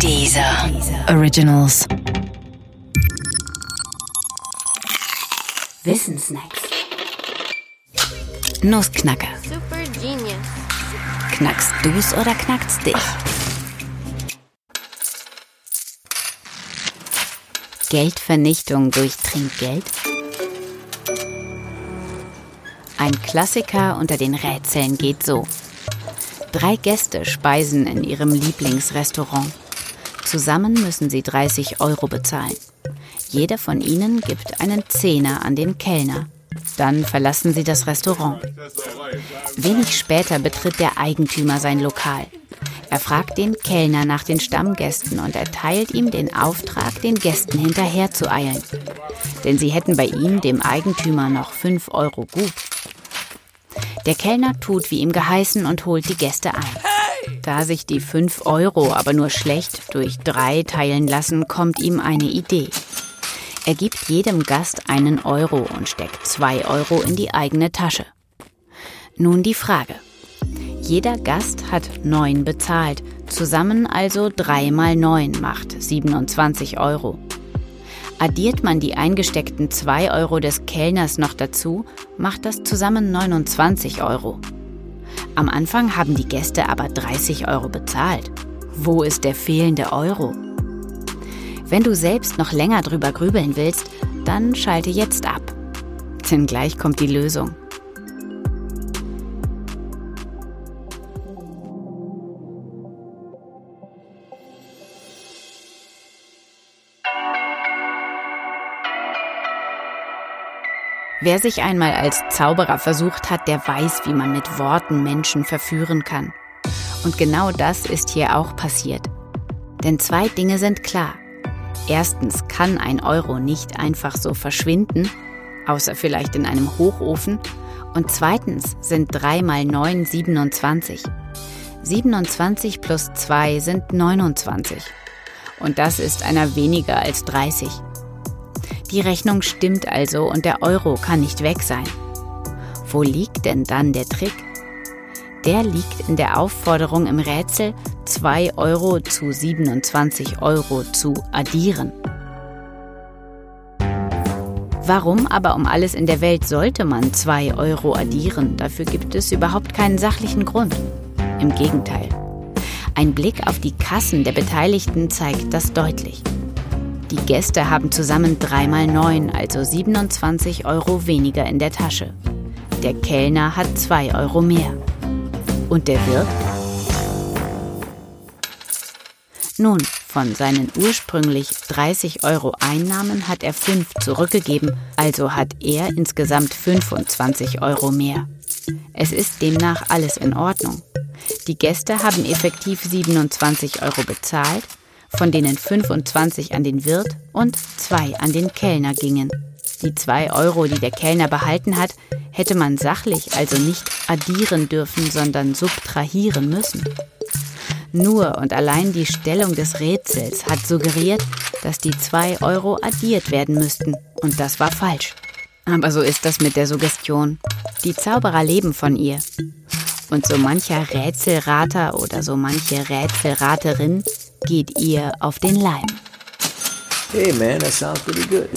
Dieser Originals. Wissensnacks. Nussknacker. Super genius. Knackst du's oder knackst dich? Geldvernichtung durch Trinkgeld? Ein Klassiker unter den Rätseln geht so. Drei Gäste speisen in ihrem Lieblingsrestaurant. Zusammen müssen sie 30 Euro bezahlen. Jeder von ihnen gibt einen Zehner an den Kellner. Dann verlassen sie das Restaurant. Wenig später betritt der Eigentümer sein Lokal. Er fragt den Kellner nach den Stammgästen und erteilt ihm den Auftrag, den Gästen hinterher zu eilen. Denn sie hätten bei ihm, dem Eigentümer, noch 5 Euro gut. Der Kellner tut, wie ihm geheißen, und holt die Gäste ein. Da sich die 5 Euro aber nur schlecht durch drei teilen lassen, kommt ihm eine Idee. Er gibt jedem Gast einen Euro und steckt 2 Euro in die eigene Tasche. Nun die Frage. Jeder Gast hat 9 bezahlt, zusammen also 3 mal 9 macht 27 Euro. Addiert man die eingesteckten 2 Euro des Kellners noch dazu, macht das zusammen 29 Euro. Am Anfang haben die Gäste aber 30 Euro bezahlt. Wo ist der fehlende Euro? Wenn du selbst noch länger drüber grübeln willst, dann schalte jetzt ab. Denn gleich kommt die Lösung. Wer sich einmal als Zauberer versucht hat, der weiß, wie man mit Worten Menschen verführen kann. Und genau das ist hier auch passiert. Denn zwei Dinge sind klar. Erstens kann ein Euro nicht einfach so verschwinden, außer vielleicht in einem Hochofen. Und zweitens sind 3 mal 9 27. 27 plus 2 sind 29. Und das ist einer weniger als 30. Die Rechnung stimmt also und der Euro kann nicht weg sein. Wo liegt denn dann der Trick? Der liegt in der Aufforderung im Rätsel, 2 Euro zu 27 Euro zu addieren. Warum aber um alles in der Welt sollte man 2 Euro addieren? Dafür gibt es überhaupt keinen sachlichen Grund. Im Gegenteil. Ein Blick auf die Kassen der Beteiligten zeigt das deutlich. Die Gäste haben zusammen 3 mal 9, also 27 Euro weniger in der Tasche. Der Kellner hat 2 Euro mehr. Und der Wirt? Nun, von seinen ursprünglich 30 Euro Einnahmen hat er 5 zurückgegeben, also hat er insgesamt 25 Euro mehr. Es ist demnach alles in Ordnung. Die Gäste haben effektiv 27 Euro bezahlt, von denen 25 an den Wirt und 2 an den Kellner gingen. Die 2 Euro, die der Kellner behalten hat, hätte man sachlich also nicht addieren dürfen, sondern subtrahieren müssen. Nur und allein die Stellung des Rätsels hat suggeriert, dass die 2 Euro addiert werden müssten, und das war falsch. Aber so ist das mit der Suggestion. Die Zauberer leben von ihr. Und so mancher Rätselrater oder so manche Rätselraterin geht ihr auf den Leim. Hey man, that sounds pretty good.